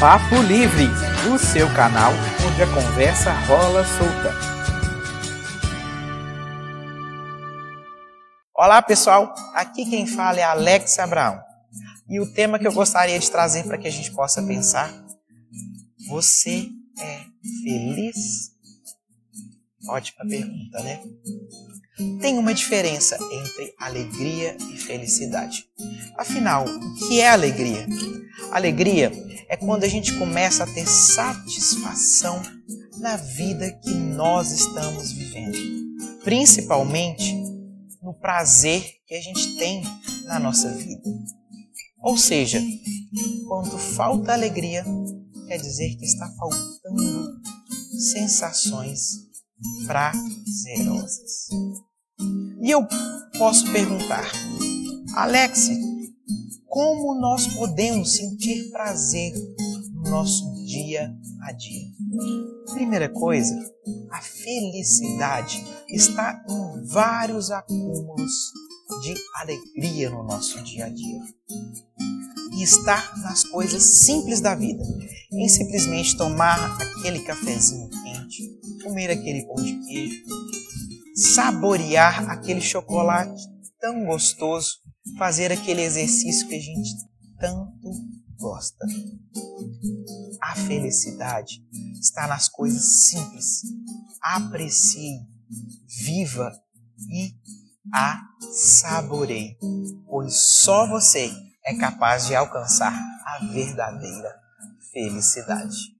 Papo Livre, o seu canal onde a conversa rola solta. Olá pessoal, aqui quem fala é Alex Abraão. E o tema que eu gostaria de trazer para que a gente possa pensar: você é feliz? Ótima pergunta, né? Tem uma diferença entre alegria e felicidade. Afinal, o que é alegria? Alegria é quando a gente começa a ter satisfação na vida que nós estamos vivendo, principalmente no prazer que a gente tem na nossa vida. Ou seja, quando falta alegria, quer dizer que está faltando sensações prazerosas. E eu posso perguntar, Alex, como nós podemos sentir prazer no nosso dia a dia? Primeira coisa, a felicidade está em vários acúmulos de alegria no nosso dia a dia. E está nas coisas simples da vida, em simplesmente tomar aquele cafezinho quente, comer aquele pão de queijo, saborear aquele chocolate tão gostoso, fazer aquele exercício que a gente tanto gosta. A felicidade está nas coisas simples. Aprecie, viva e a saboreie, pois só você é capaz de alcançar a verdadeira felicidade.